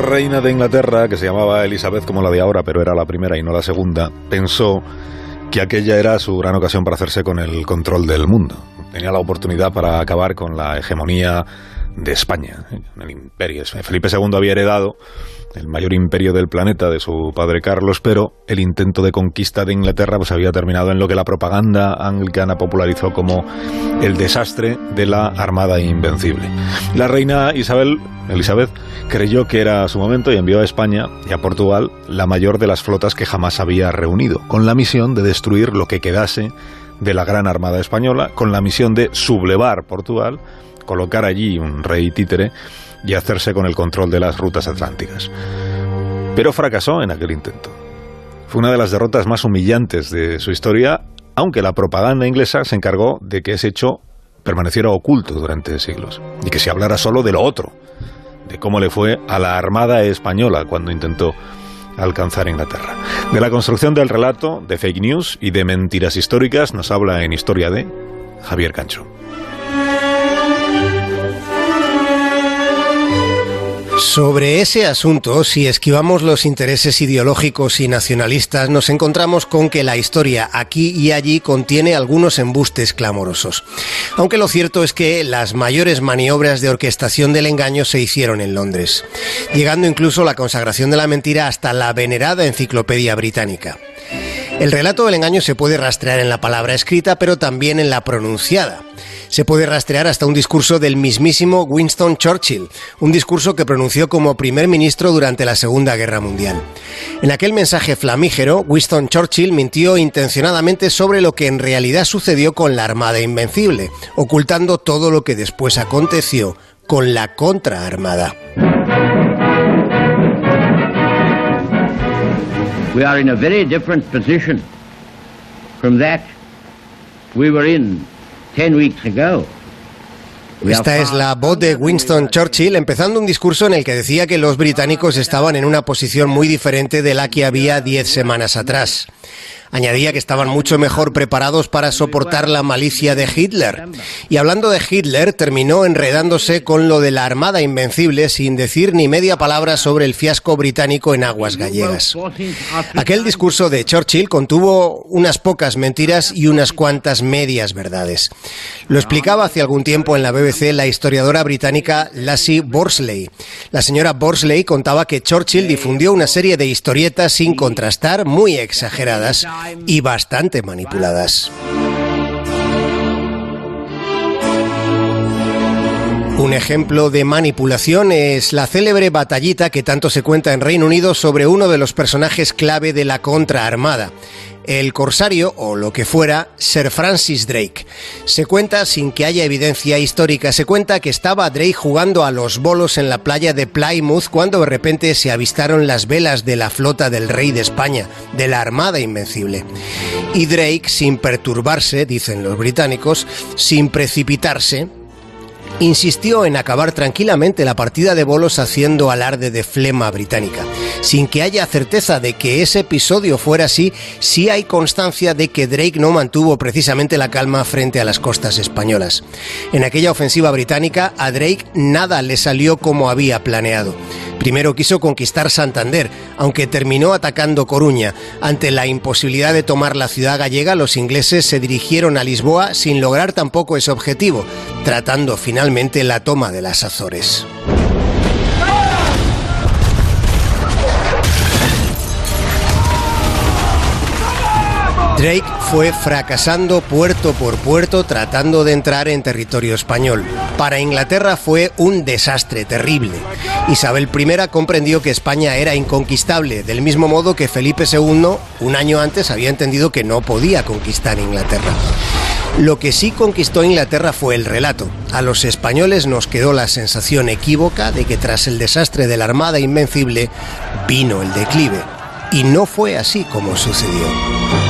reina de Inglaterra, que se llamaba Elizabeth como la de ahora, pero era la primera y no la segunda, pensó que aquella era su gran ocasión para hacerse con el control del mundo. Tenía la oportunidad para acabar con la hegemonía de España, el imperio. Felipe II había heredado el mayor imperio del planeta de su padre Carlos, pero el intento de conquista de Inglaterra pues había terminado en lo que la propaganda anglicana popularizó como el desastre de la Armada Invencible. La reina Isabel, Elizabeth creyó que era su momento y envió a España y a Portugal la mayor de las flotas que jamás había reunido, con la misión de destruir lo que quedase de la gran Armada española, con la misión de sublevar Portugal, colocar allí un rey títere y hacerse con el control de las rutas atlánticas. Pero fracasó en aquel intento. Fue una de las derrotas más humillantes de su historia, aunque la propaganda inglesa se encargó de que ese hecho permaneciera oculto durante siglos y que se hablara solo de lo otro, de cómo le fue a la Armada Española cuando intentó alcanzar Inglaterra. De la construcción del relato, de fake news y de mentiras históricas nos habla en Historia de Javier Cancho. Sobre ese asunto, si esquivamos los intereses ideológicos y nacionalistas, nos encontramos con que la historia aquí y allí contiene algunos embustes clamorosos. Aunque lo cierto es que las mayores maniobras de orquestación del engaño se hicieron en Londres, llegando incluso la consagración de la mentira hasta la venerada enciclopedia británica. El relato del engaño se puede rastrear en la palabra escrita, pero también en la pronunciada se puede rastrear hasta un discurso del mismísimo Winston Churchill, un discurso que pronunció como primer ministro durante la Segunda Guerra Mundial. En aquel mensaje flamígero, Winston Churchill mintió intencionadamente sobre lo que en realidad sucedió con la Armada Invencible, ocultando todo lo que después aconteció con la contraarmada. We are in a very different position from that we were in esta es la voz de Winston Churchill empezando un discurso en el que decía que los británicos estaban en una posición muy diferente de la que había diez semanas atrás. Añadía que estaban mucho mejor preparados para soportar la malicia de Hitler. Y hablando de Hitler, terminó enredándose con lo de la Armada Invencible sin decir ni media palabra sobre el fiasco británico en aguas gallegas. Aquel discurso de Churchill contuvo unas pocas mentiras y unas cuantas medias verdades. Lo explicaba hace algún tiempo en la BBC la historiadora británica Lassie Borsley. La señora Borsley contaba que Churchill difundió una serie de historietas sin contrastar, muy exageradas, y bastante manipuladas. Un ejemplo de manipulación es la célebre batallita que tanto se cuenta en Reino Unido sobre uno de los personajes clave de la contraarmada, el corsario, o lo que fuera, Sir Francis Drake. Se cuenta, sin que haya evidencia histórica, se cuenta que estaba Drake jugando a los bolos en la playa de Plymouth cuando de repente se avistaron las velas de la flota del rey de España, de la Armada Invencible. Y Drake, sin perturbarse, dicen los británicos, sin precipitarse, insistió en acabar tranquilamente la partida de bolos haciendo alarde de flema británica. Sin que haya certeza de que ese episodio fuera así, sí hay constancia de que Drake no mantuvo precisamente la calma frente a las costas españolas. En aquella ofensiva británica, a Drake nada le salió como había planeado. Primero quiso conquistar Santander, aunque terminó atacando Coruña. Ante la imposibilidad de tomar la ciudad gallega, los ingleses se dirigieron a Lisboa sin lograr tampoco ese objetivo, tratando finalmente la toma de las Azores. Drake fue fracasando puerto por puerto tratando de entrar en territorio español. Para Inglaterra fue un desastre terrible. Isabel I comprendió que España era inconquistable, del mismo modo que Felipe II, un año antes, había entendido que no podía conquistar Inglaterra. Lo que sí conquistó Inglaterra fue el relato. A los españoles nos quedó la sensación equívoca de que tras el desastre de la Armada Invencible vino el declive. Y no fue así como sucedió.